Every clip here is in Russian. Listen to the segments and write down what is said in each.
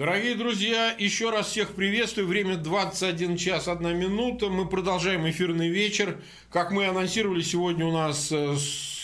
Дорогие друзья, еще раз всех приветствую. Время 21 час 1 минута. Мы продолжаем эфирный вечер. Как мы анонсировали, сегодня у нас э,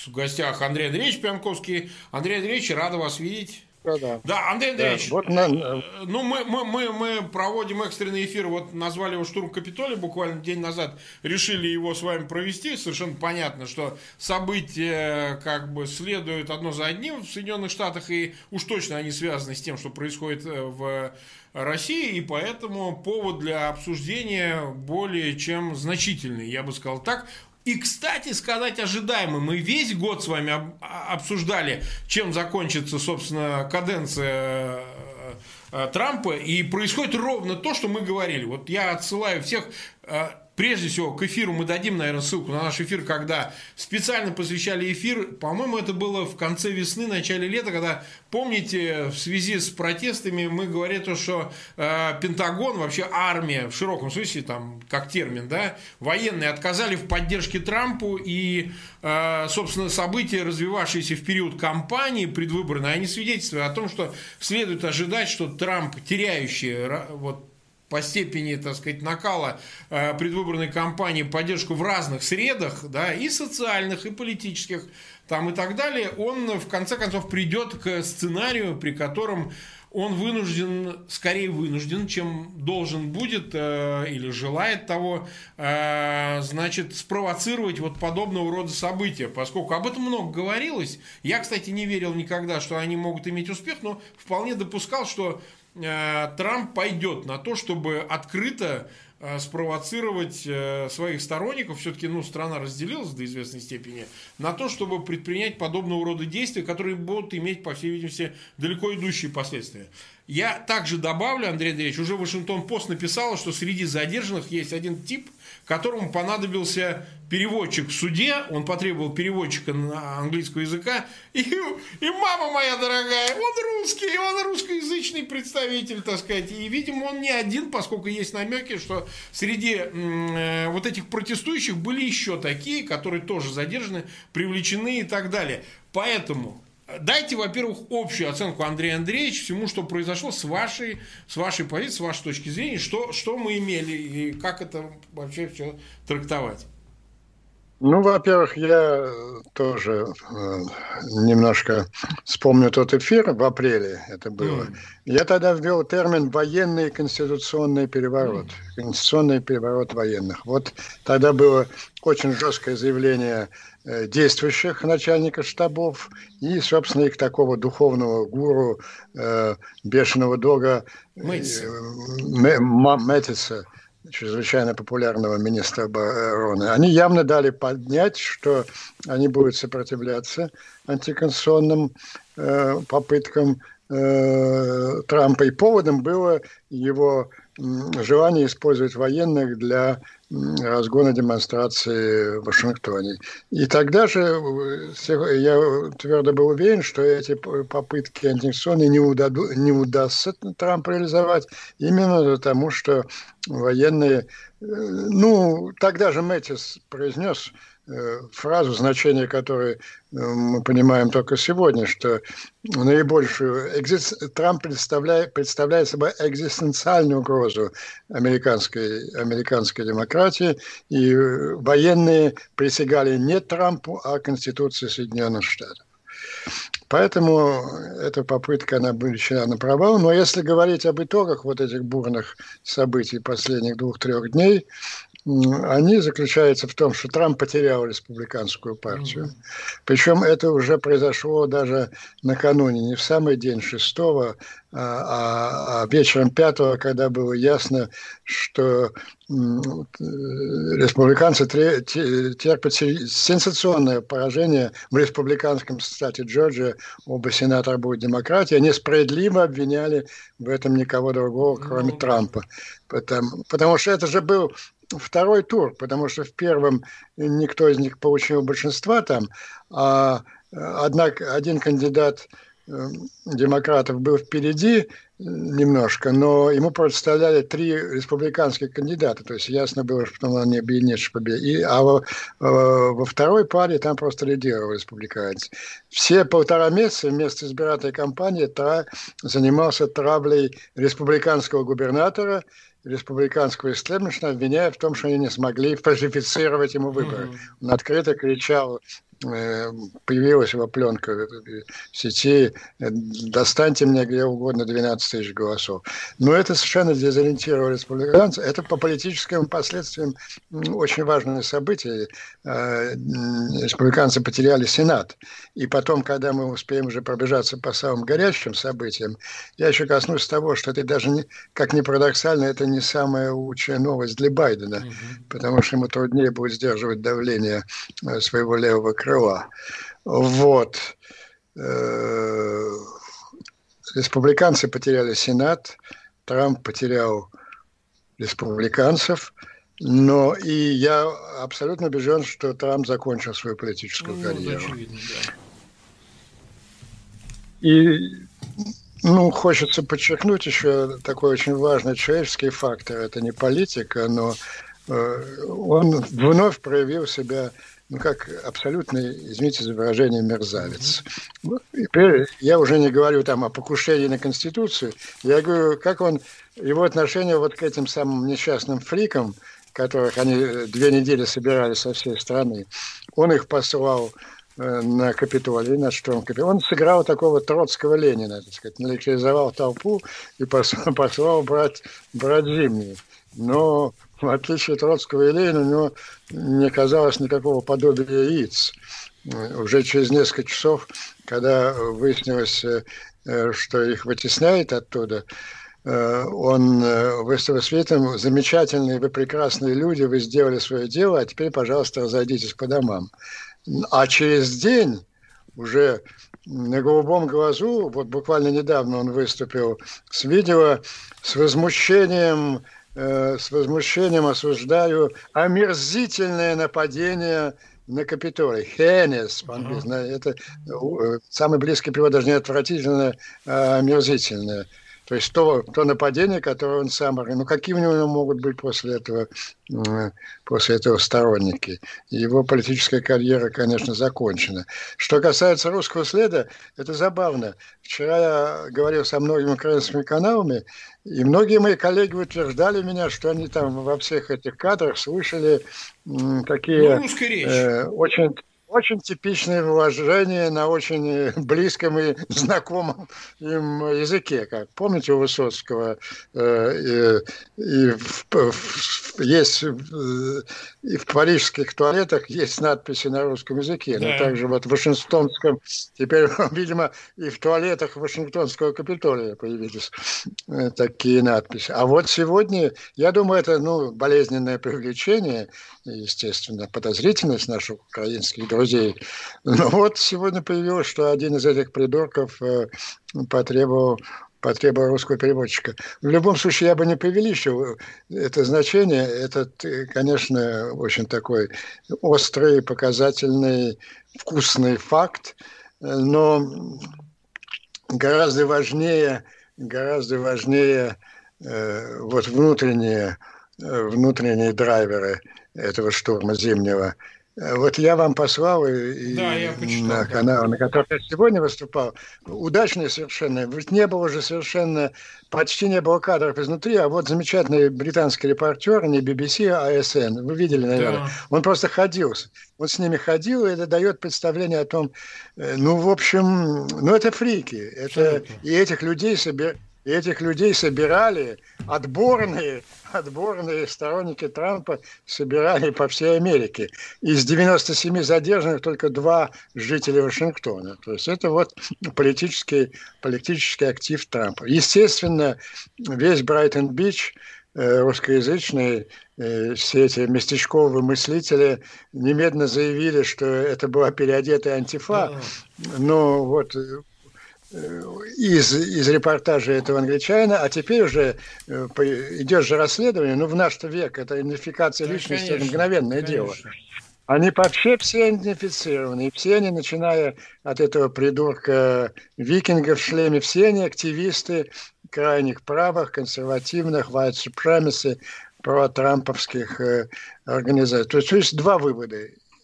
в гостях Андрей Андреевич Пьянковский. Андрей Андреевич, рада вас видеть. Да, да. Андрей Андреевич, да, вот на... Э, ну мы, мы, мы, мы проводим экстренный эфир, вот назвали его «Штурм Капитолия» буквально день назад, решили его с вами провести, совершенно понятно, что события как бы следуют одно за одним в Соединенных Штатах, и уж точно они связаны с тем, что происходит э, в России, и поэтому повод для обсуждения более чем значительный, я бы сказал так. И, кстати, сказать ожидаемо, мы весь год с вами а, обсуждали, чем закончится, собственно, каденция э, э, Трампа, и происходит ровно то, что мы говорили. Вот я отсылаю всех э, Прежде всего, к эфиру мы дадим, наверное, ссылку на наш эфир, когда специально посвящали эфир. По-моему, это было в конце весны, начале лета, когда, помните, в связи с протестами мы говорили то, что э, Пентагон, вообще армия, в широком смысле, там, как термин, да, военные отказали в поддержке Трампу и, э, собственно, события, развивавшиеся в период кампании предвыборной, они свидетельствуют о том, что следует ожидать, что Трамп, теряющий вот по степени, так сказать, накала э, предвыборной кампании поддержку в разных средах, да, и социальных, и политических, там и так далее, он в конце концов придет к сценарию, при котором он вынужден, скорее вынужден, чем должен будет э, или желает того, э, значит, спровоцировать вот подобного рода события, поскольку об этом много говорилось. Я, кстати, не верил никогда, что они могут иметь успех, но вполне допускал, что Трамп пойдет на то, чтобы открыто э, спровоцировать э, своих сторонников, все-таки ну, страна разделилась до известной степени, на то, чтобы предпринять подобного рода действия, которые будут иметь, по всей видимости, далеко идущие последствия. Я также добавлю, Андрей Андреевич, уже Вашингтон-Пост написал, что среди задержанных есть один тип, которому понадобился переводчик в суде, он потребовал переводчика на английского языка, и, и мама моя дорогая, он русский, он русскоязычный представитель, так сказать, и, видимо, он не один, поскольку есть намеки, что среди э, вот этих протестующих были еще такие, которые тоже задержаны, привлечены и так далее. Поэтому Дайте, во-первых, общую оценку Андрея Андреевича всему, что произошло с вашей, с вашей позиции, с вашей точки зрения, что, что мы имели и как это вообще все трактовать. Ну, во-первых, я тоже э, немножко вспомню тот эфир в апреле, это было. Mm. Я тогда ввел термин «военный конституционный переворот», mm. конституционный переворот военных. Вот тогда было очень жесткое заявление действующих начальников штабов и, собственно, их такого духовного гуру, э, бешеного дога э, Мэтиса, чрезвычайно популярного министра обороны. Они явно дали поднять, что они будут сопротивляться антиконституционным э, попыткам э, Трампа. И поводом было его желание использовать военных для разгона демонстрации в Вашингтоне. И тогда же э, я твердо был уверен, что эти попытки антиконституционные не, удаду, не удастся Трамп реализовать, именно потому что военные... Э, ну, тогда же Мэтис произнес фразу, значение которой э, мы понимаем только сегодня, что наибольшую Трамп представляет, представляет собой экзистенциальную угрозу американской, американской демократии, и военные присягали не Трампу, а Конституции Соединенных Штатов. Поэтому эта попытка, она обречена на провал. Но если говорить об итогах вот этих бурных событий последних двух-трех дней, они заключаются в том, что Трамп потерял республиканскую партию. Mm-hmm. Причем это уже произошло даже накануне, не в самый день шестого, а, а, а вечером пятого, когда было ясно, что республиканцы терпят сенсационное поражение в республиканском штате Джорджия. Оба сенатора будут демократии. Они справедливо обвиняли в этом никого другого, кроме mm-hmm. Трампа. Потому, потому что это же был второй тур, потому что в первом никто из них получил большинства там, а однако один кандидат демократов был впереди немножко, но ему представляли три республиканских кандидата, то есть ясно было, что он не объединится победе. И, а во, во второй паре там просто лидировал республиканец. Все полтора месяца вместо избирательной кампании Тра занимался травлей республиканского губернатора республиканского истеблишмента, обвиняя в том, что они не смогли фальсифицировать ему выборы. Mm-hmm. Он открыто кричал появилась его пленка в сети, э, достаньте мне где угодно 12 тысяч голосов. Но это совершенно дезориентировало республиканцев. Это по политическим последствиям очень важное событие. Э, республиканцы потеряли Сенат. И потом, когда мы успеем уже пробежаться по самым горячим событиям, я еще коснусь того, что это даже, не, как ни парадоксально, это не самая лучшая новость для Байдена, угу. потому что ему труднее будет сдерживать давление своего левого крыла. Вот. Э, республиканцы потеряли Сенат, Трамп потерял республиканцев, но и я абсолютно убежден, что Трамп закончил свою политическую ну, карьеру. Очевидно, да. И ну, хочется подчеркнуть еще такой очень важный человеческий фактор. Это не политика, но э, он вновь проявил себя ну, как абсолютный, извините за выражение, мерзавец. Mm-hmm. Я уже не говорю там о покушении на Конституцию, я говорю, как он, его отношение вот к этим самым несчастным фрикам, которых они две недели собирали со всей страны, он их послал э, на Капитолий, на штурм Капитолия. Он сыграл такого троцкого Ленина, так сказать, наэлектризовал толпу и послал, послал брать, брать зимние. Но в отличие от Троцкого и Ленина, у него не оказалось никакого подобия яиц. Уже через несколько часов, когда выяснилось, э, что их вытесняет оттуда, э, он э, выставил светом замечательные, вы прекрасные люди, вы сделали свое дело, а теперь, пожалуйста, разойдитесь по домам. А через день уже на голубом глазу, вот буквально недавно он выступил с видео с возмущением Э, с возмущением осуждаю омерзительное нападение на Капитолий. Хенес, по-английски. Uh-huh. Это э, самый близкий перевод, даже не отвратительное, а омерзительное. То есть то, то нападение, которое он сам... Ну, какие у него могут быть после этого, после этого сторонники? Его политическая карьера, конечно, закончена. Что касается русского следа, это забавно. Вчера я говорил со многими украинскими каналами, и многие мои коллеги утверждали меня, что они там во всех этих кадрах слышали такие ну, э, очень очень типичное выражение на очень близком и знакомом им языке. Как помните у Высоцкого э, и, и в, в, есть э, и в парижских туалетах есть надписи на русском языке, да. но также вот в Вашингтонском, теперь, видимо, и в туалетах Вашингтонского Капитолия появились э, такие надписи. А вот сегодня, я думаю, это ну, болезненное привлечение, естественно, подозрительность наших украинских друзей. Но вот сегодня появилось, что один из этих придурков э, потребовал потребовал русского переводчика. В любом случае, я бы не преувеличил это значение. Это, конечно, очень такой острый, показательный, вкусный факт, но гораздо важнее, гораздо важнее э, вот внутренние, э, внутренние драйверы этого штурма зимнего. Вот я вам послал и, да, я почитал, на канал, да. на котором я сегодня выступал. Удачный совершенно. Ведь не было же совершенно, почти не было кадров изнутри, а вот замечательный британский репортер, не BBC, а ASN, вы видели, наверное. Да. Он просто ходил, он с ними ходил, и это дает представление о том, э, ну, в общем, ну, это фрики. Это, и этих людей собирают и этих людей собирали, отборные, отборные сторонники Трампа собирали по всей Америке. Из 97 задержанных только два жителя Вашингтона. То есть это вот политический, политический актив Трампа. Естественно, весь Брайтон-Бич э, русскоязычные, э, все эти местечковые мыслители немедленно заявили, что это была переодетая антифа. Но вот из, из репортажа этого англичанина, а теперь уже э, идет же расследование, ну, в наш век это идентификация личности, конечно, это мгновенное конечно. дело. Они вообще все идентифицированы. И все они, начиная от этого придурка викингов в шлеме, все они активисты крайних правых, консервативных, white supremacy, про-трамповских э, организаций. То есть, то есть два вывода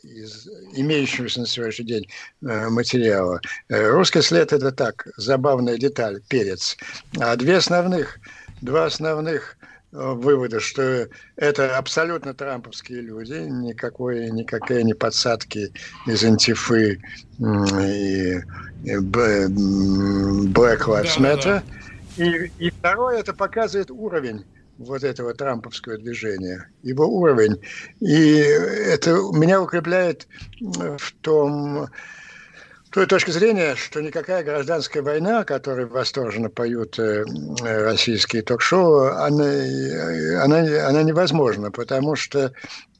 из имеющегося на сегодняшний день э, материала. Э, русский след – это так, забавная деталь, перец. А две основных, два основных вывода, что это абсолютно трамповские люди, никакой, никакие не подсадки из антифы и, и Black Lives Matter. Да, да, да. И, и второе, это показывает уровень вот этого трамповского движения, его уровень. И это меня укрепляет в том, той точки зрения, что никакая гражданская война, которой восторженно поют э, российские ток-шоу, она, она, она невозможна, потому что,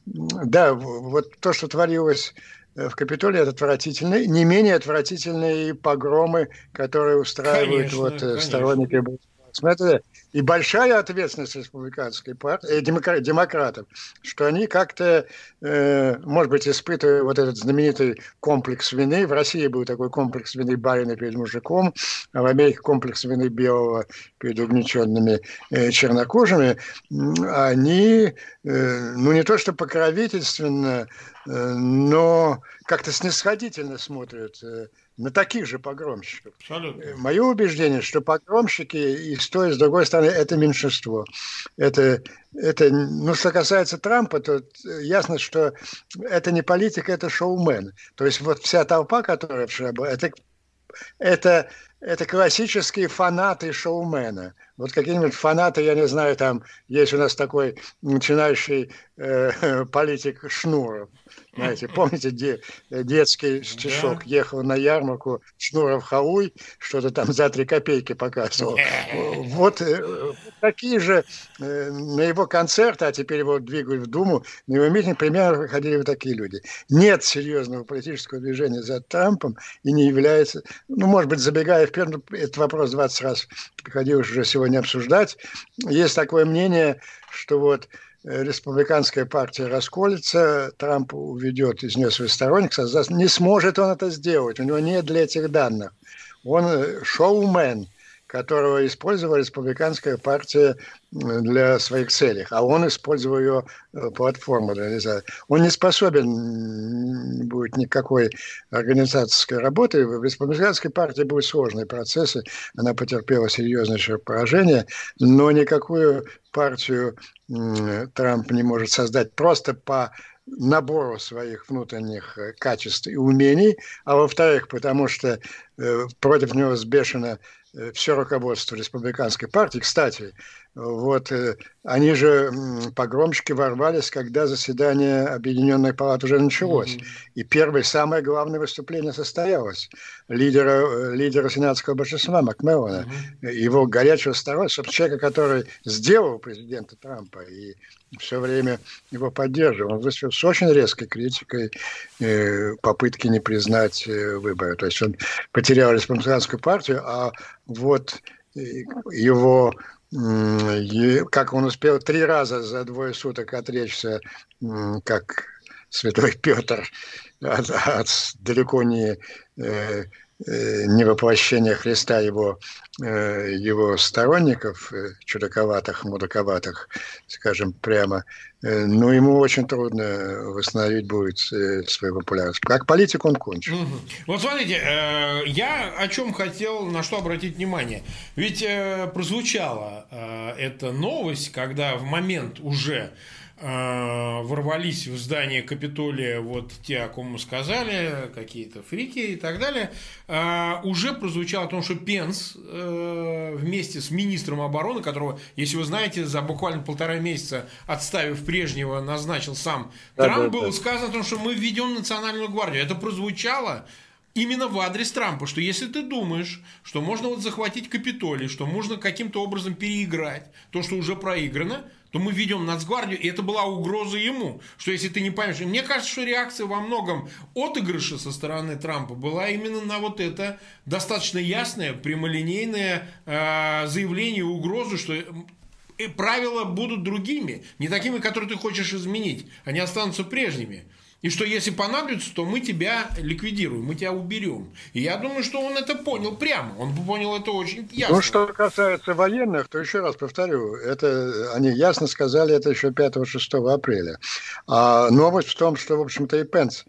да, вот то, что творилось в Капитолии, это отвратительно. Не менее отвратительные погромы, которые устраивают конечно, вот, конечно. сторонники Смотрите, и большая ответственность республиканской партии, э, демократов, что они как-то, э, может быть, испытывая вот этот знаменитый комплекс вины. В России был такой комплекс вины барина перед мужиком, а в Америке комплекс вины белого перед угнетенными э, чернокожими. Они, э, ну не то что покровительственно, э, но как-то снисходительно смотрят э, на таких же погромщиков. Абсолютно. Мое убеждение, что погромщики и с той, и с другой стороны, это меньшинство. Это, это, ну, что касается Трампа, то ясно, что это не политик, это шоумен. То есть вот вся толпа, которая вчера была, это, это, это классические фанаты шоумена. Вот какие-нибудь фанаты, я не знаю, там есть у нас такой начинающий э, политик Шнуров. Знаете, помните, де, детский стишок да. ехал на ярмарку Шнуров Хауй, что-то там за три копейки показывал. Вот э, такие же э, на его концерты, а теперь его двигают в Думу, на его митинг примерно выходили вот такие люди. Нет серьезного политического движения за Трампом и не является, ну, может быть, забегая вперед, этот вопрос 20 раз приходилось уже сегодня обсуждать. Есть такое мнение, что вот республиканская партия расколется, Трамп уведет из нее своих сторонников, не сможет он это сделать, у него нет для этих данных. Он э, шоумен, которого использовала республиканская партия для своих целей, а он использовал ее э, платформу для реализации. Он не способен будет никакой организаторской работы. В республиканской партии будут сложные процессы, она потерпела серьезнейшее поражение, но никакую партию Трамп не может создать просто по набору своих внутренних э, качеств и умений, а во-вторых, потому что э, против него сбешено все руководство республиканской партии. Кстати, вот э, они же погромщики ворвались, когда заседание Объединенной палаты уже началось. Mm-hmm. И первое, самое главное выступление состоялось лидера, э, лидера сенатского большинства Макмеллона, mm-hmm. его горячего сторонника, человека, который сделал президента Трампа и все время его поддерживал. Он выступил с очень резкой критикой э, попытки не признать э, выборы. То есть он потерял республиканскую партию, а вот его как он успел три раза за двое суток отречься, как святой Петр, от, от далеко не э, Э, невоплощение Христа его, э, его сторонников, э, чудаковатых, мудаковатых, скажем прямо, но ему очень трудно восстановить будет свою популярность. Как политик он кончил. Угу. Вот смотрите, я о чем хотел, на что обратить внимание. Ведь прозвучала эта новость, когда в момент уже ворвались в здание Капитолия вот те, о ком мы сказали, какие-то фрики и так далее, э, уже прозвучало о том, что Пенс э, вместе с министром обороны, которого, если вы знаете, за буквально полтора месяца отставив прежнего, назначил сам да, Трамп, да, было да. сказано о том, что мы введем национальную гвардию. Это прозвучало именно в адрес Трампа, что если ты думаешь, что можно вот захватить Капитолий, что можно каким-то образом переиграть то, что уже проиграно, то мы ведем Нацгвардию, и это была угроза ему, что если ты не поймешь... мне кажется, что реакция во многом отыгрыша со стороны Трампа была именно на вот это достаточно ясное, прямолинейное э, заявление, угрозу, что э, правила будут другими, не такими, которые ты хочешь изменить, они останутся прежними. И что если понадобится, то мы тебя ликвидируем, мы тебя уберем. И я думаю, что он это понял прямо. Он понял это очень ясно. Ну, что касается военных, то еще раз повторю, это они ясно сказали это еще 5-6 апреля. А новость в том, что, в общем-то, и Пенс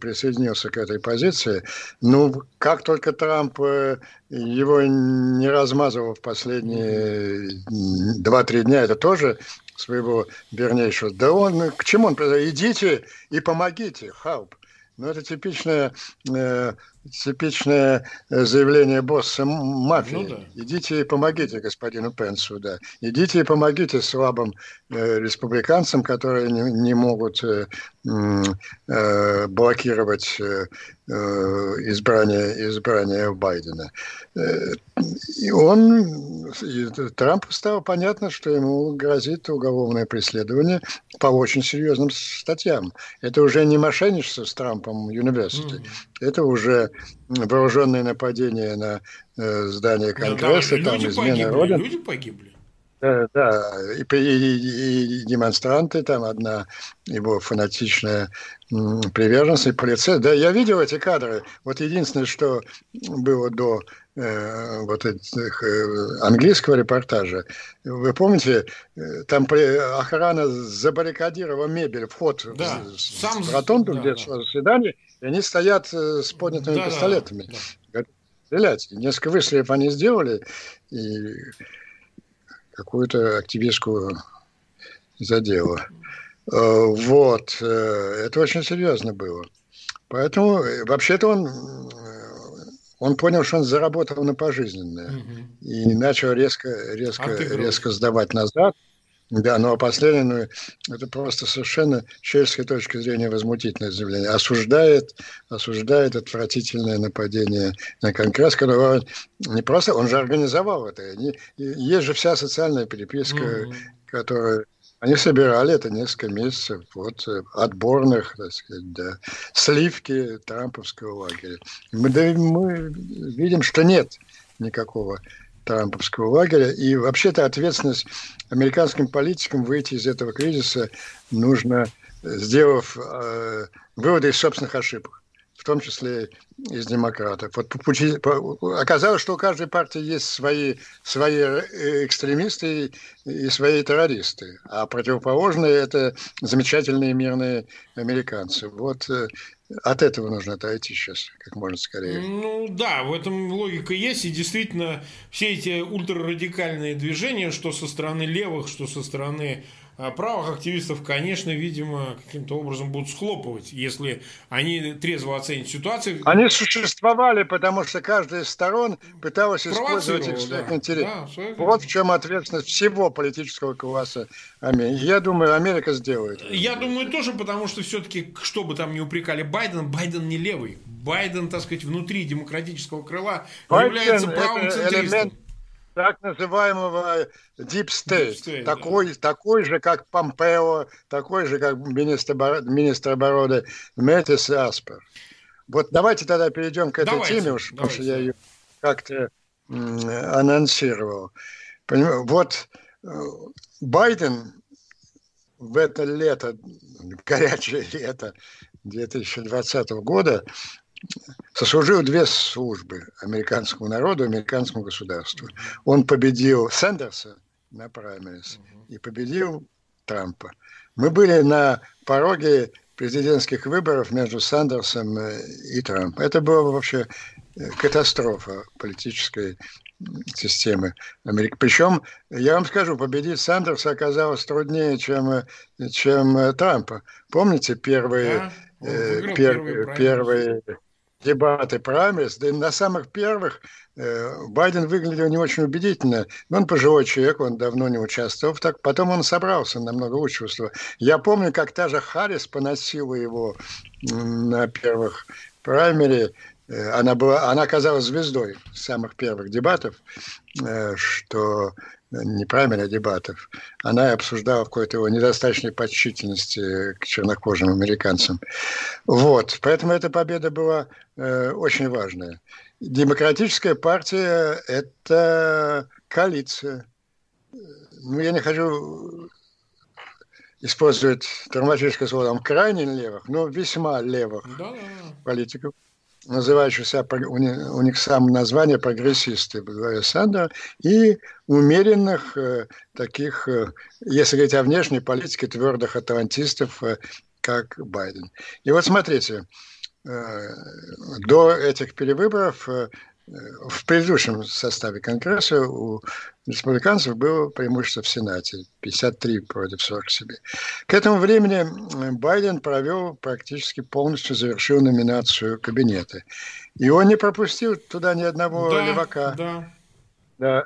присоединился к этой позиции. Ну, как только Трамп э, его не размазывал в последние 2-3 дня, это тоже своего вернейшего. Да он, к чему он? Идите и помогите, Хауп. Ну, это типичное, э, типичное заявление босса мафии. Ну, да. Идите и помогите господину Пенсу, да. Идите и помогите слабым э, республиканцам, которые не, не могут э, э, блокировать э, э, избрание, избрание Байдена. Э, и он, и Трампу стало понятно, что ему грозит уголовное преследование по очень серьезным статьям. Это уже не мошенничество с Трампом University, mm-hmm. это уже вооруженное нападение на э, здание Конгресса, ну, да, там измена Родины. Люди погибли. Да, да. И, и, и демонстранты, там одна его фанатичная приверженность, и полиция. Да, я видел эти кадры. Вот единственное, что было до э, вот этих э, английского репортажа. Вы помните, э, там охрана забаррикадировала мебель, вход да, в, сам, в ротонду, да, где да. заседание, и они стоят э, с поднятыми да, пистолетами. Да, да. Стрелять. Несколько выстрелов они сделали, и какую-то активистку задело. Э, вот. Э, это очень серьезно было. Поэтому, вообще-то он, он понял, что он заработал на пожизненное. Угу. И начал резко, резко, резко сдавать назад. Да, ну а последнее, ну, это просто совершенно человеческой точки зрения возмутительное заявление. Осуждает, осуждает отвратительное нападение на Конгресс, которого не просто, он же организовал это. Есть же вся социальная переписка, mm-hmm. которая они собирали это несколько месяцев вот, э, отборных, так сказать, да, сливки трамповского лагеря. Мы, да, мы видим, что нет никакого трамповского лагеря. И вообще-то ответственность американским политикам выйти из этого кризиса нужно, сделав э, выводы из собственных ошибок, том числе из демократов. Вот оказалось, что у каждой партии есть свои, свои э, экстремисты и, свои террористы, а противоположные – это замечательные мирные американцы. Вот э, от этого нужно отойти сейчас как можно скорее. Ну да, в этом логика есть. И действительно, все эти ультрарадикальные движения, что со стороны левых, что со стороны правых активистов, конечно, видимо, каким-то образом будут схлопывать, если они трезво оценят ситуацию. Они существовали, потому что каждая из сторон пыталась использовать их своих да. вот в чем ответственность всего политического класса Америки. Я думаю, Америка сделает. Я думаю тоже, потому что все-таки, что бы там ни упрекали Байдена, Байден не левый. Байден, так сказать, внутри демократического крыла Байден является правым центристом так называемого Deep State, Deep State такой, да. такой же, как Помпео, такой же, как министр, министр обороны Мэттис Аспер. Вот давайте тогда перейдем к этой давайте, теме, уж, потому что я ее как-то анонсировал. Вот э, Байден в это лето, горячее лето 2020 года, сослужил две службы американскому народу, американскому государству. Он победил Сэндерса на праймерис и победил Трампа. Мы были на пороге президентских выборов между Сандерсом э, и Трампом. Это была вообще э, катастрофа политической системы Америки. Причем, я вам скажу, победить Сандерса оказалось труднее, чем, э, чем Трампа. Помните первые, да, э, пер, первые дебаты праймерис, да и на самых первых э, Байден выглядел не очень убедительно. Но он пожилой человек, он давно не участвовал. Так, потом он собрался, намного лучше чувствовал. Я помню, как та же Харрис поносила его на первых праймере. Э, она, была, она оказалась звездой самых первых дебатов, э, что не праймере дебатов, она обсуждала какой-то его недостаточной подчительности к чернокожим американцам. Вот, поэтому эта победа была э, очень важная. Демократическая партия – это коалиция. Ну, я не хочу использует травматическое слово там, крайне левых, но весьма левых да. политиков, называющихся, у них, у них сам название прогрессисты, Сандер, и умеренных э, таких, э, если говорить о внешней политике, твердых атлантистов, э, как Байден. И вот смотрите, до этих перевыборов в предыдущем составе Конгресса у республиканцев было преимущество в Сенате 53 против 40 себе. К этому времени Байден провел практически полностью завершил номинацию кабинета. И он не пропустил туда ни одного да, левака. Да. Да,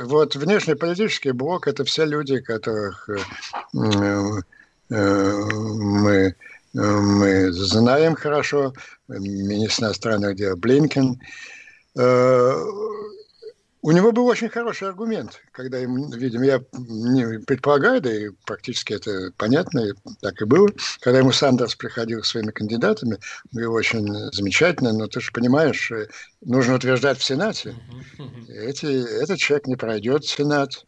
вот внешнеполитический блок – это все люди, которых э, э, мы, мы знаем хорошо. Министр иностранных дел Блинкен – Э, у него был очень хороший аргумент, когда ему, видимо, я не предполагаю, да и практически это понятно, так и было, когда ему Сандерс приходил своими кандидатами, было очень замечательно, но ты же понимаешь, э, нужно утверждать в Сенате. Эти, этот человек не пройдет в Сенат.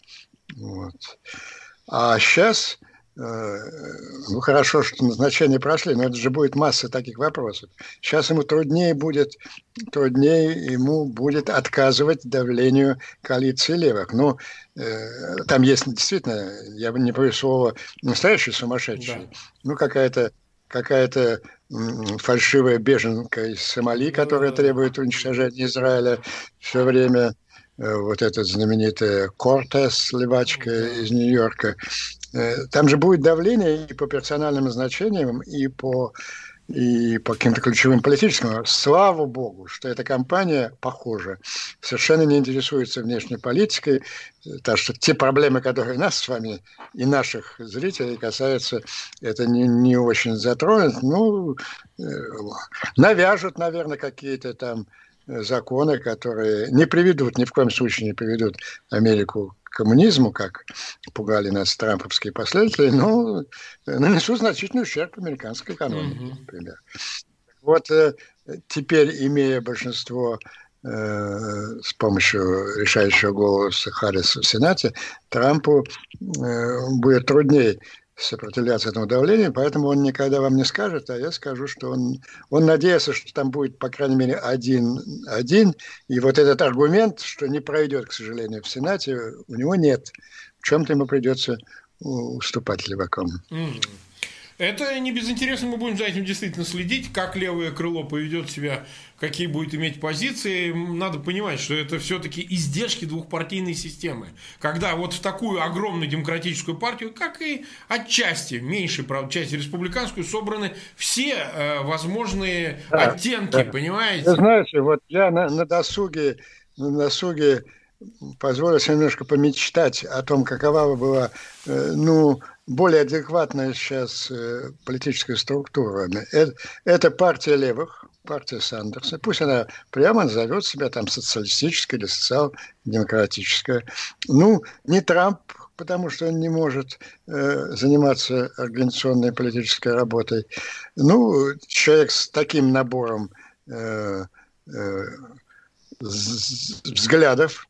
Вот. А сейчас Э, ну хорошо, что назначения прошли, но это же будет масса таких вопросов. Сейчас ему труднее будет, труднее ему будет отказывать давлению коалиции левых. Ну, э, там есть действительно, я бы не говорю слово настоящий сумасшедший, да. ну какая-то какая-то фальшивая беженка из Сомали, которая требует уничтожения Израиля все время э, вот этот знаменитый Кортес, левачка из Нью-Йорка. Э, там же будет давление и по персональным значениям, и по и по каким-то ключевым политическим. Слава богу, что эта компания, похоже, совершенно не интересуется внешней политикой, так что те проблемы, которые нас с вами и наших зрителей касаются, это не, не очень затронет. Ну, э, навяжут, наверное, какие-то там законы, которые не приведут, ни в коем случае не приведут Америку коммунизму, как пугали нас трамповские последователи, но нанесут значительный ущерб американской экономике, mm-hmm. например. Вот э, теперь, имея большинство э, с помощью решающего голоса Харриса в Сенате, Трампу э, будет труднее сопротивляться этому давлению, поэтому он никогда вам не скажет, а я скажу, что он, он надеется, что там будет, по крайней мере, один, один, и вот этот аргумент, что не пройдет, к сожалению, в Сенате, у него нет. В чем-то ему придется уступать левакам. Mm-hmm. Это не безинтересно, мы будем за этим действительно следить, как левое крыло поведет себя, какие будет иметь позиции. Надо понимать, что это все-таки издержки двухпартийной системы. Когда вот в такую огромную демократическую партию, как и отчасти, меньшей, правда, части республиканскую, собраны все э, возможные да, оттенки, да. понимаете? Вы знаете, вот я на, на досуге, на досуге позволю себе немножко помечтать о том, какова была, э, ну, более адекватная сейчас э, политическая структура. Это, это партия левых, партия Сандерса. Пусть она прямо назовет себя там социалистическая или социал-демократическая. Ну, не Трамп, потому что он не может э, заниматься организационной политической работой. Ну, человек с таким набором э, э, взглядов,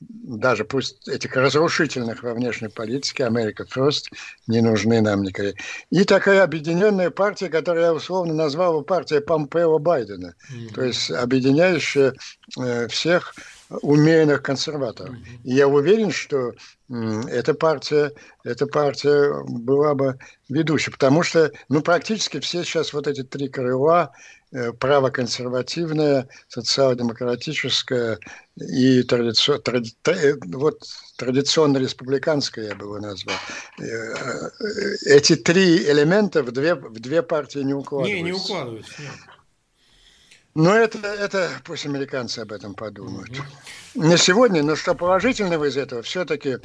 даже пусть этих разрушительных во внешней политике, Америка First, не нужны нам никакие. И такая объединенная партия, которую я условно назвал бы партия Помпео Байдена, mm-hmm. то есть объединяющая э, всех умеренных консерваторов. Mm-hmm. И я уверен, что эта партия, эта партия была бы ведущей, потому что ну, практически все сейчас вот эти три крыла правоконсервативная, социал-демократическая и традици... тради... Э, вот, традиционно-республиканская, я бы его назвал. Э, эти три элемента в две, в две партии не укладываются. Не, не укладываются. Нет. Но это, это пусть американцы об этом подумают. Угу. Не сегодня, но что положительного из этого, все-таки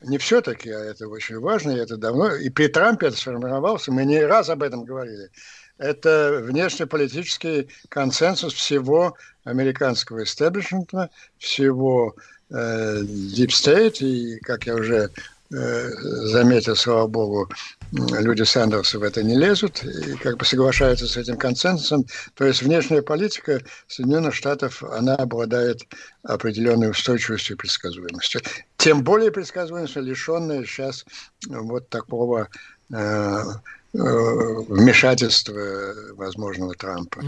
не все-таки, а это очень важно, и это давно, и при Трампе это сформировался, мы не раз об этом говорили это внешнеполитический консенсус всего американского истеблишмента, всего э, Deep State, и, как я уже э, заметил, слава богу, люди Сандерса в это не лезут и как бы соглашаются с этим консенсусом. То есть внешняя политика Соединенных Штатов, она обладает определенной устойчивостью и предсказуемостью. Тем более предсказуемостью, лишенная сейчас вот такого вмешательства возможного Трампа.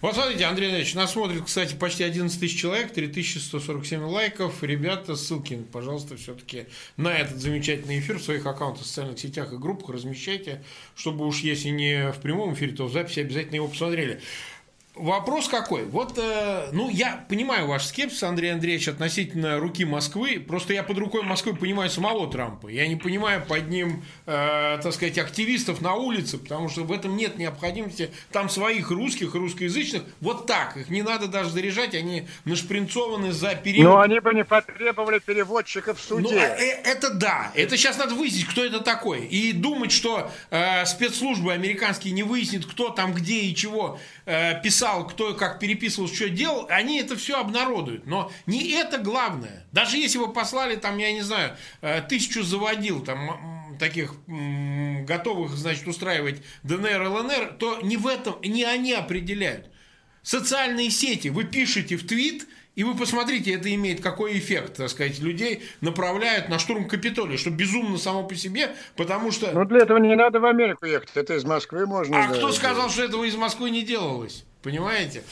Вот смотрите, Андрей Андреевич, нас смотрит, кстати, почти 11 тысяч человек, 3147 лайков. Ребята, ссылки, пожалуйста, все-таки на этот замечательный эфир в своих аккаунтах в социальных сетях и группах размещайте, чтобы уж если не в прямом эфире, то в записи обязательно его посмотрели. Вопрос какой? Вот, э, ну, я понимаю ваш скепсис, Андрей Андреевич, относительно руки Москвы. Просто я под рукой Москвы понимаю самого Трампа. Я не понимаю под ним, э, так сказать, активистов на улице, потому что в этом нет необходимости. Там своих русских, русскоязычных, вот так. Их не надо даже заряжать, они нашпринцованы за период. Но они бы не потребовали переводчиков в суде. Ну, э, это да. Это сейчас надо выяснить, кто это такой. И думать, что э, спецслужбы американские не выяснят, кто там, где и чего э, писал писал, кто как переписывал, что делал, они это все обнародуют. Но не это главное. Даже если вы послали, там, я не знаю, э, тысячу заводил, там, таких готовых, значит, устраивать ДНР, ЛНР, то не в этом, не они определяют. Социальные сети, вы пишете в твит, и вы посмотрите, это имеет какой эффект, так сказать, людей направляют на штурм Капитолия, что безумно само по себе, потому что... Ну, для этого не надо в Америку ехать, это из Москвы можно... А да, кто сказал, что этого из Москвы не делалось? Понимаете?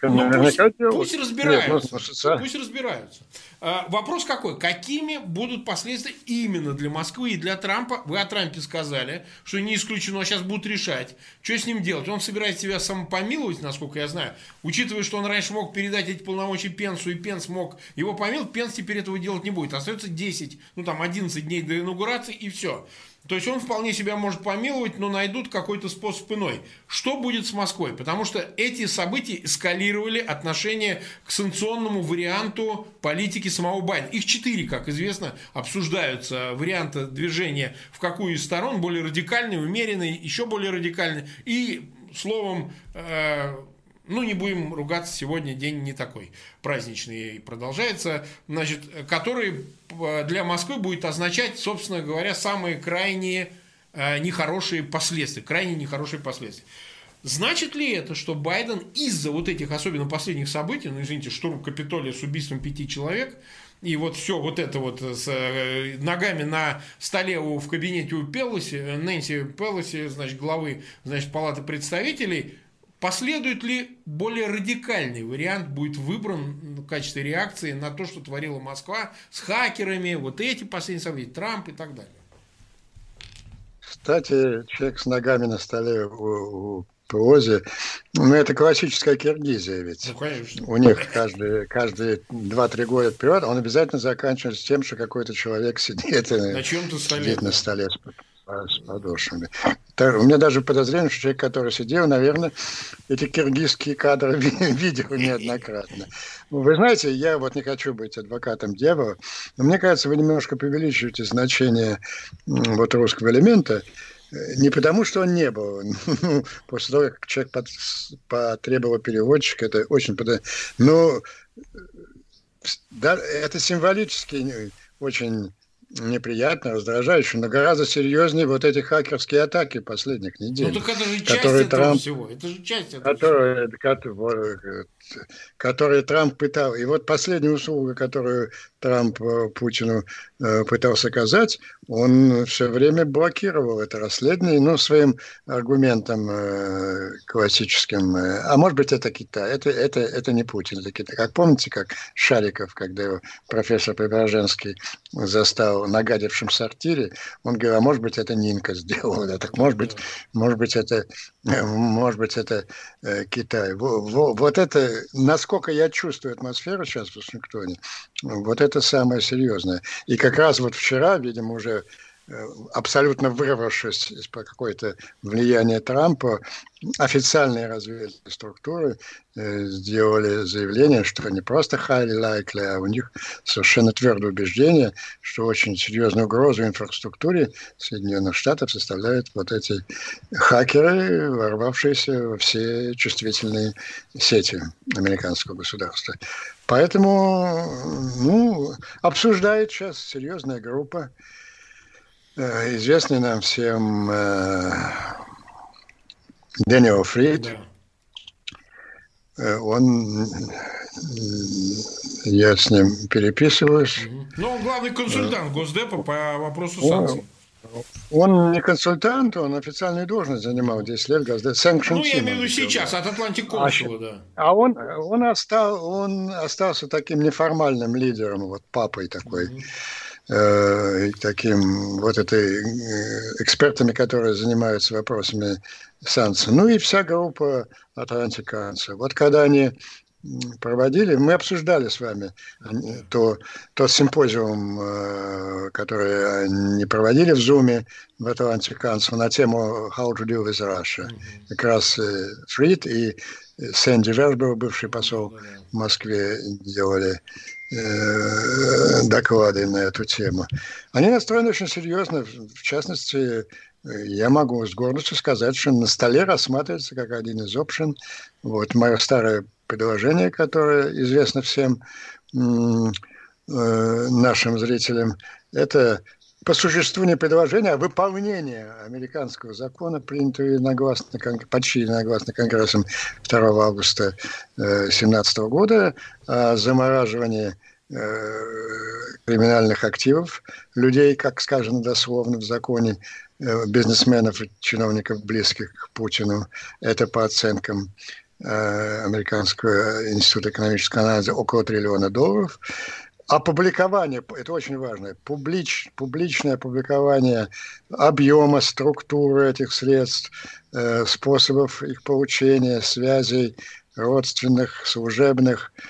ну, пусть, пусть разбираются. Нет, ну, пусть разбираются. А, вопрос какой? Какими будут последствия именно для Москвы и для Трампа? Вы о Трампе сказали, что не исключено, сейчас будут решать, что с ним делать. Он собирается себя самопомиловать, насколько я знаю. Учитывая, что он раньше мог передать эти полномочия Пенсу, и Пенс мог его помиловать, Пенс теперь этого делать не будет. Остается 10, ну там 11 дней до инаугурации, и все. То есть он вполне себя может помиловать, но найдут какой-то способ иной. Что будет с Москвой? Потому что эти события эскалировали отношение к санкционному варианту политики самого Байдена. Их четыре, как известно, обсуждаются варианты движения в какую из сторон, более радикальный, умеренный, еще более радикальный. И, словом, э, ну, не будем ругаться, сегодня день не такой праздничный продолжается, значит, который э, для Москвы будет означать, собственно говоря, самые крайние э, нехорошие последствия, крайне нехорошие последствия. Значит ли это, что Байден из-за вот этих, особенно последних событий, ну, извините, штурм Капитолия с убийством пяти человек, и вот все вот это вот с э, ногами на столе у, в кабинете у Пелоси, Нэнси Пелоси, значит, главы, значит, Палаты представителей, Последует ли более радикальный вариант будет выбран в качестве реакции на то, что творила Москва с хакерами, вот эти последние события, Трамп и так далее? Кстати, человек с ногами на столе у, у Пуозе, ну, это классическая Киргизия ведь. Ну, конечно. У них каждые, каждые 2-3 года вперед он обязательно заканчивается тем, что какой-то человек сидит, на столе, сидит да. на столе с подошвами. У меня даже подозрение, что человек, который сидел, наверное, эти киргизские кадры видел неоднократно. Вы знаете, я вот не хочу быть адвокатом дьявола, но мне кажется, вы немножко преувеличиваете значение вот русского элемента, не потому, что он не был. Ну, после того, как человек потребовал переводчика, это очень... Но да, это символически очень неприятно, раздражающе, но гораздо серьезнее вот эти хакерские атаки последних недель. Ну так это же часть этого Трамп, всего. Это же часть этого которые, всего которые Трамп пытал. И вот последняя услуга, которую Трамп э, Путину э, пытался оказать, он все время блокировал это расследование, ну, своим аргументом э, классическим. А может быть, это Китай. Это, это, это не Путин, это Китай. Как помните, как Шариков, когда его профессор Преображенский застал нагадившим сортире, он говорил, а может быть, это Нинка сделала. Да, так может быть, может быть, это, может быть, это Китай. Вот это насколько я чувствую атмосферу сейчас в Вашингтоне, вот это самое серьезное. И как раз вот вчера, видимо, уже Э, абсолютно вырвавшись из-под какое-то влияния Трампа, официальные разведывательные структуры э, сделали заявление, что не просто highly likely, а у них совершенно твердое убеждение, что очень серьезную угрозу инфраструктуре Соединенных Штатов составляют вот эти хакеры, ворвавшиеся во все чувствительные сети американского государства. Поэтому ну, обсуждает сейчас серьезная группа известный нам всем э, Дэниел Фрид. Да. Э, он, я с ним переписываюсь. Ну, он главный консультант Госдепа по вопросу санкций. Он не консультант, он официальную должность занимал 10 лет. Sanction ну, я имею в виду сейчас, от Atlantic Council а, а, да. А он, он, остал, он остался таким неформальным лидером, вот папой такой. Mm-hmm таким вот этой э, экспертами, которые занимаются вопросами санкций. Ну и вся группа атлантиканцев. Вот когда они проводили, мы обсуждали с вами то, тот симпозиум, э, который они проводили в Зуме в Атланте Council на тему How to deal with Russia. Как раз э, Фрид и Сэнди Вербер, бывший посол в Москве, делали э, доклады на эту тему. Они настроены очень серьезно, в частности, я могу с гордостью сказать, что на столе рассматривается как один из опшен. Вот мое старое предложение, которое известно всем э, нашим зрителям, это по существу не предложение, а выполнение американского закона, принятого единогласно, почти единогласно Конгрессом 2 августа 2017 э, года о замораживании э, криминальных активов людей, как сказано дословно в законе, Э, бизнесменов и чиновников, близких к Путину. Это по оценкам э, Американского института экономического анализа около триллиона долларов. Опубликование, это очень важно, публич, публичное опубликование объема, структуры этих средств, э, способов их получения, связей родственных, служебных –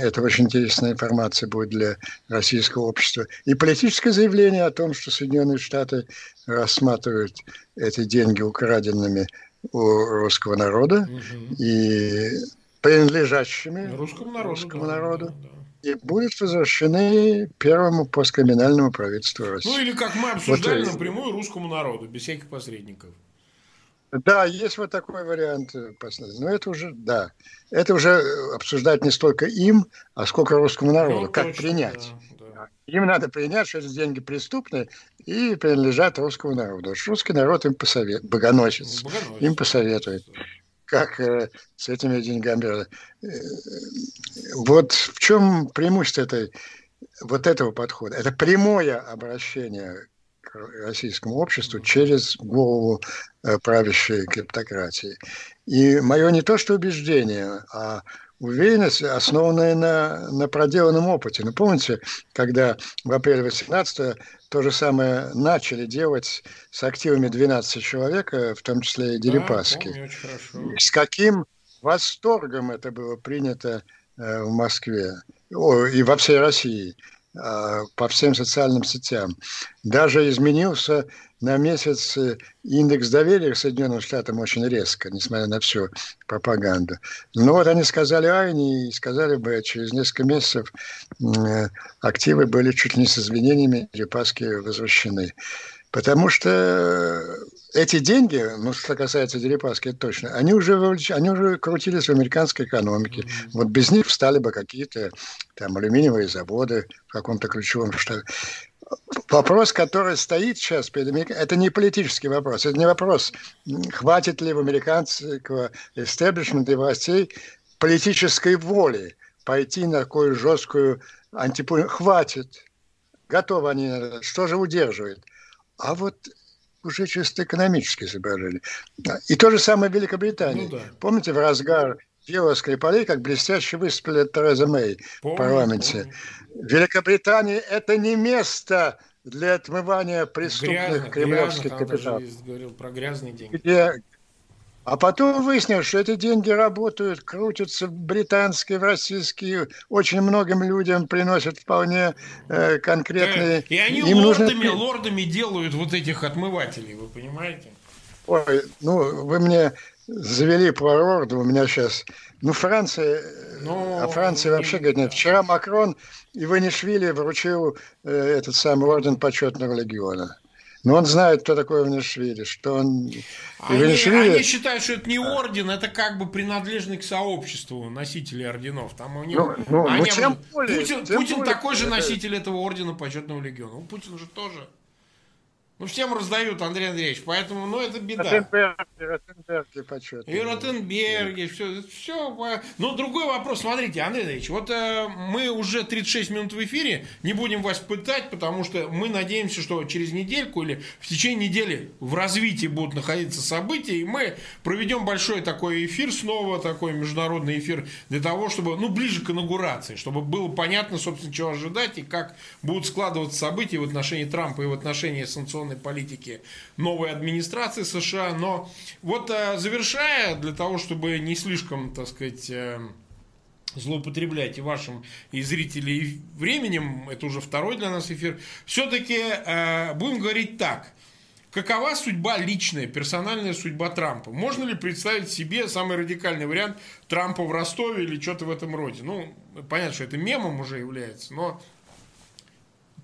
это очень интересная информация будет для российского общества. И политическое заявление о том, что Соединенные Штаты рассматривают эти деньги украденными у русского народа угу. и принадлежащими русскому народу, русскому да, народу да, да. И будут возвращены первому посткриминальному правительству России. Ну или как мы обсуждали вот, напрямую русскому народу, без всяких посредников. Да, есть вот такой вариант. Э, Но это уже, да, это уже э, обсуждать не столько им, а сколько русскому народу. Ну, как точно, принять. Да, да. Им надо принять, что эти деньги преступные и принадлежат русскому народу. Русский народ им посоветует, богоносец, богоносец. им посоветует как э, с этими деньгами. Э, вот в чем преимущество этой, вот этого подхода? Это прямое обращение российскому обществу через голову э, правящей криптократии. И мое не то что убеждение, а уверенность, основанная на, на проделанном опыте. Ну, помните, когда в апреле 18 то же самое начали делать с активами 12 человек, э, в том числе и Дерипаски. Да, с каким восторгом это было принято в Москве и во всей России. А, по всем социальным сетям. Даже изменился на месяц э, индекс доверия к Соединенным Штатам очень резко, несмотря на всю пропаганду. Но вот они сказали Айни и сказали бы, через несколько месяцев э, активы были чуть не с извинениями, Репаски возвращены. Потому что эти деньги, ну, что касается Дерипаски, это точно, они уже, они уже крутились в американской экономике. Вот без них встали бы какие-то там алюминиевые заводы в каком-то ключевом штате. Вопрос, который стоит сейчас перед Америкой, это не политический вопрос. Это не вопрос, хватит ли в американского истеблишмента и властей политической воли пойти на такую жесткую антипу... Хватит. Готовы они. Что же удерживает? А вот уже чисто экономические соображения. И то же самое в Великобритании. Ну, да. Помните, в разгар дела Скрипалей, как блестяще выступили Тереза Мэй помню, в парламенте. Помню. Великобритания – это не место для отмывания преступных Грязно, кремлевских капиталов. говорил про грязные деньги. Где а потом выяснилось, что эти деньги работают, крутятся британские, в российские, очень многим людям приносят вполне э, конкретные... И они Им лордами, нужно... лордами делают вот этих отмывателей, вы понимаете? Ой, ну, вы мне завели про лорда, у меня сейчас... Ну, Франция... Ну, а Франция вообще говорит, нет. Вчера Макрон и Ванишвили вручил э, этот самый орден почетного легиона. Но он знает, кто такой Иванишвили, что он... Они, Иванишвили... они считают, что это не орден, это как бы принадлежный к сообществу носителей орденов. Там у них... Ну, ну, они... ну тем более, Путин, тем Путин более, такой же носитель этого ордена почетного легиона. Ну, Путин же тоже. Ну, всем раздают, Андрей Андреевич, поэтому, ну, это беда. Ротенберги, Ротенберги почетные. И Ротенберги, все, все. Но другой вопрос, смотрите, Андрей Андреевич, вот э, мы уже 36 минут в эфире, не будем вас пытать, потому что мы надеемся, что через недельку или в течение недели в развитии будут находиться события, и мы проведем большой такой эфир снова, такой международный эфир, для того, чтобы, ну, ближе к инаугурации, чтобы было понятно, собственно, чего ожидать и как будут складываться события в отношении Трампа и в отношении санкционной санкционной политики новой администрации США. Но вот э, завершая, для того, чтобы не слишком, так сказать, э, злоупотреблять и вашим, и зрителей временем, это уже второй для нас эфир, все-таки э, будем говорить так. Какова судьба личная, персональная судьба Трампа? Можно ли представить себе самый радикальный вариант Трампа в Ростове или что-то в этом роде? Ну, понятно, что это мемом уже является, но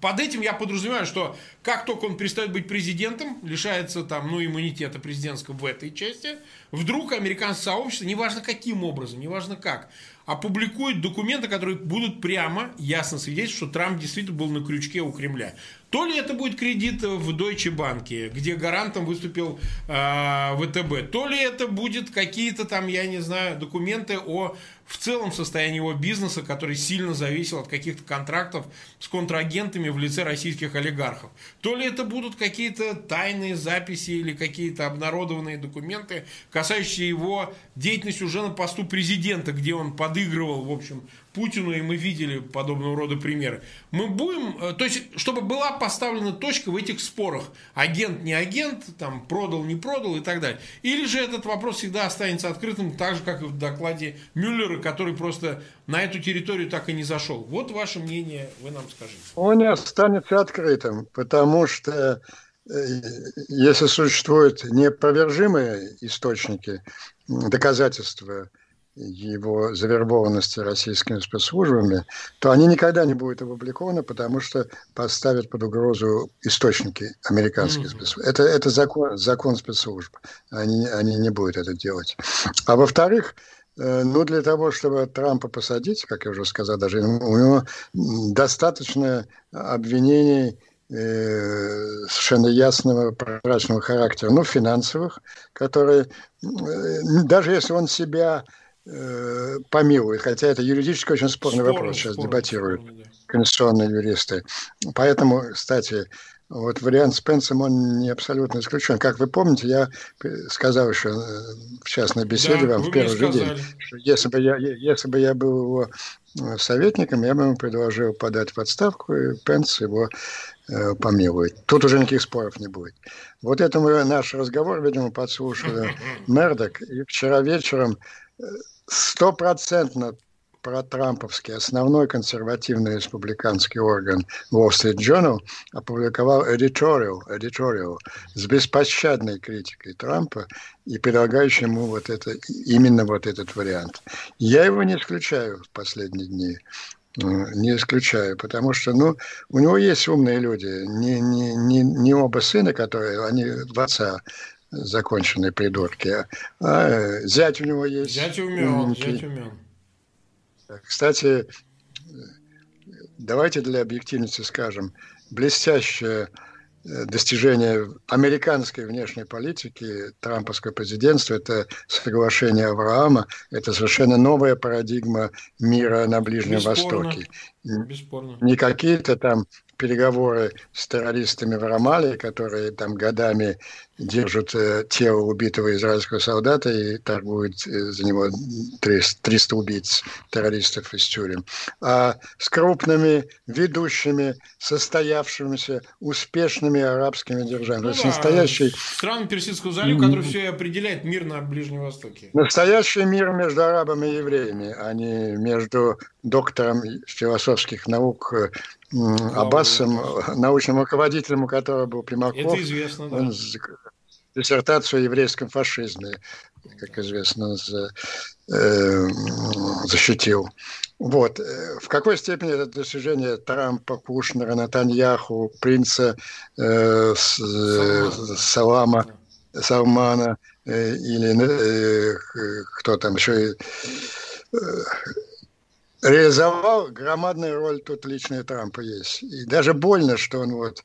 под этим я подразумеваю, что как только он перестает быть президентом, лишается там, ну, иммунитета президентского в этой части, вдруг американское сообщество, неважно каким образом, неважно как, опубликует документы, которые будут прямо ясно свидетельствовать, что Трамп действительно был на крючке у Кремля. То ли это будет кредит в Deutsche Bank, где гарантом выступил э, ВТБ, то ли это будет какие-то там, я не знаю, документы о в целом состоянии его бизнеса, который сильно зависел от каких-то контрактов с контрагентами в лице российских олигархов. То ли это будут какие-то тайные записи или какие-то обнародованные документы, касающиеся его деятельности уже на посту президента, где он подыгрывал, в общем, Путину, и мы видели подобного рода примеры. Мы будем, э, то есть, чтобы была поставлена точка в этих спорах, агент не агент, там, продал не продал и так далее. Или же этот вопрос всегда останется открытым, так же, как и в докладе Мюллера, который просто на эту территорию так и не зашел. Вот ваше мнение, вы нам скажите. Он не останется открытым, потому что э, если существуют неопровержимые источники, доказательства его завербованности российскими спецслужбами, то они никогда не будут опубликованы, потому что поставят под угрозу источники американских mm-hmm. спецслужб. Это, это закон, закон спецслужб. Они, они не будут это делать. А во-вторых, э, ну, для того, чтобы Трампа посадить, как я уже сказал, даже у него достаточно обвинений э, совершенно ясного, прозрачного характера, ну, финансовых, которые, э, даже если он себя э, помилует, хотя это юридически очень спорный спорный вопрос, сейчас спорный, дебатируют да. конституционные юристы. Поэтому, кстати, вот вариант с Пенсом, он не абсолютно исключен. Как вы помните, я сказал еще э, в частной беседе да, вам в первый же день, что если бы, я, если бы я был его э, советником, я бы ему предложил подать в отставку, и Пенс его э, помилует. Тут уже никаких споров не будет. Вот это мы наш разговор, видимо, подслушали Мердок. И вчера вечером стопроцентно протрамповский основной консервативный республиканский орган Wall Street Journal опубликовал editorial, editorial с беспощадной критикой Трампа и предлагающим ему вот это, именно вот этот вариант. Я его не исключаю в последние дни не исключаю, потому что, ну, у него есть умные люди, не, не, не, не оба сына, которые, они в отца законченные придурки. А зять у него есть. Зять умен, зять умен. Кстати, давайте для объективности скажем, блестящее э, достижение американской внешней политики, трамповского президентства, это соглашение Авраама, это совершенно новая парадигма мира на Ближнем Бесспорно. Востоке. Бесспорно. Не какие-то там переговоры с террористами в Рамале, которые там годами держат э, тело убитого израильского солдата и торгуют э, за него 300, 300 убийц террористов из тюрем. А с крупными, ведущими, состоявшимися, успешными арабскими державами. Ну, То есть да, настоящий... Страны Персидского залива, который все и определяет мир на Ближнем Востоке. Настоящий мир между арабами и евреями, а не между доктором философских наук э, Аббасом, научным руководителем, у которого был Примаков. Это известно, да. Он диссертацию о еврейском фашизме, как известно, за, э, защитил. Вот. В какой степени это достижение Трампа, Кушнера, Натаньяху, принца э, с, э, Салама, Салмана э, или э, кто там еще э, реализовал, громадная роль тут личная Трампа есть. И даже больно, что он вот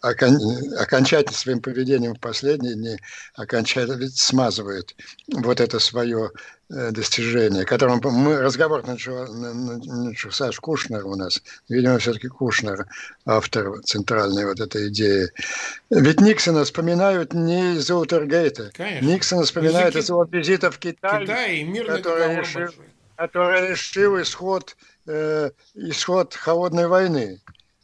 окончательно своим поведением в последние дни окончательно смазывает вот это свое Э, достижение, которым мы разговор начался с Кушнера у нас. Видимо, все-таки Кушнер автор центральной вот этой идеи. Ведь Никсона вспоминают не из-за Утергейта. Конечно. Никсона вспоминают из-за его визита в Китай, Китай который, решил, который решил исход, э, исход холодной войны.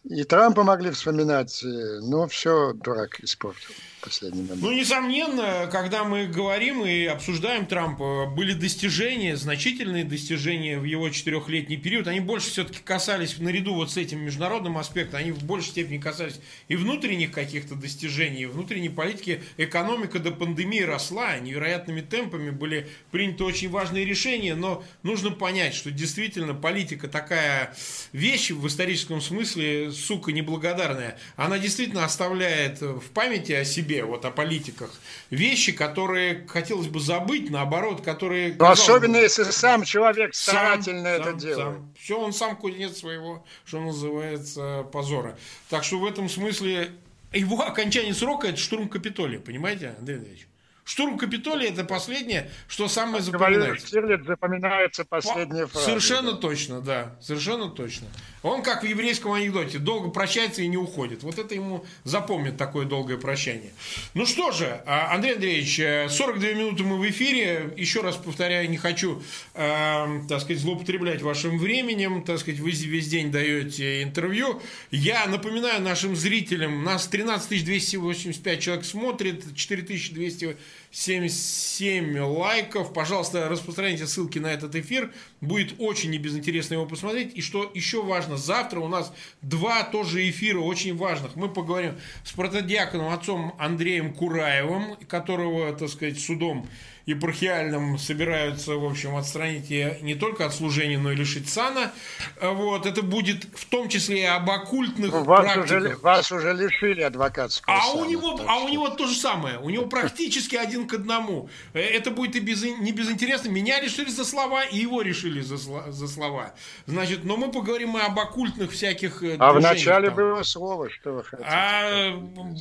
И Трампа могли вспоминать, э, но все дурак испортил последний момент. Ну, несомненно, когда мы говорим и обсуждаем Трампа, были достижения, значительные достижения в его четырехлетний период. Они больше все-таки касались, наряду вот с этим международным аспектом, они в большей степени касались и внутренних каких-то достижений, и внутренней политики. Экономика до пандемии росла, невероятными темпами были приняты очень важные решения, но нужно понять, что действительно политика такая вещь в историческом смысле, сука, неблагодарная. Она действительно оставляет в памяти о себе вот о политиках, вещи, которые хотелось бы забыть, наоборот, которые... Но особенно если сам человек старательно сам, это сам, делает. Сам. Все, он сам кузнец своего, что называется, позора. Так что в этом смысле его окончание срока – это штурм Капитолия, понимаете, Андрей Андреевич? Штурм Капитолия – это последнее, что самое запоминается. Штирлиц запоминается последняя фраза. Совершенно да. точно, да, совершенно точно. Он, как в еврейском анекдоте, долго прощается и не уходит. Вот это ему запомнит такое долгое прощание. Ну что же, а, Андрей Андреевич, 42 э, минуты мы в эфире. Еще раз повторяю, не хочу, э, так сказать, злоупотреблять вашим временем. Так сказать, вы весь день даете интервью. Я напоминаю нашим зрителям, нас 13 285 человек смотрит, 4200 77 лайков. Пожалуйста, распространяйте ссылки на этот эфир. Будет очень небезынтересно его посмотреть. И что еще важно, завтра у нас два тоже эфира очень важных. Мы поговорим с протодиаконом отцом Андреем Кураевым, которого, так сказать, судом епархиальным собираются, в общем, отстранить не только от служения, но и лишить сана. Вот, это будет в том числе и об оккультных ну, вас практиках. Уже, вас уже лишили адвокатского а сана. У него, а у него то же самое. У него практически один к одному. Э, это будет и без, не безинтересно. Меня решили за слова, и его решили за, за слова. Значит, но мы поговорим и об оккультных всяких э, А вначале там. было слово, что вы хотите. А,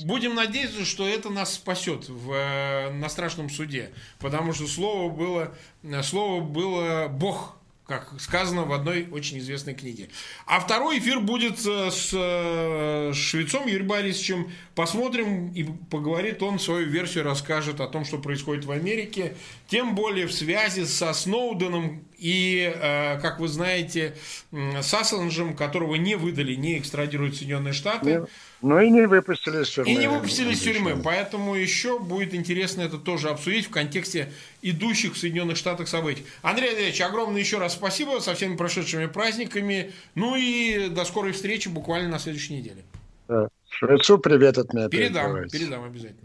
будем надеяться, что это нас спасет в, э, на страшном суде. Потому потому что слово было, слово было Бог как сказано в одной очень известной книге. А второй эфир будет с э, швецом Юрием Борисовичем. Посмотрим, и поговорит он свою версию, расскажет о том, что происходит в Америке. Тем более в связи со Сноуденом и, э, как вы знаете, с Ассанжем, которого не выдали, не экстрадируют Соединенные Штаты. Нет. Ну и не выпустили из тюрьмы. И не выпустили из тюрьмы. Поэтому еще будет интересно это тоже обсудить в контексте идущих в Соединенных Штатах событий. Андрей Андреевич, огромное еще раз спасибо со всеми прошедшими праздниками. Ну и до скорой встречи буквально на следующей неделе. Да. Швецу привет от меня. Передам, передам обязательно.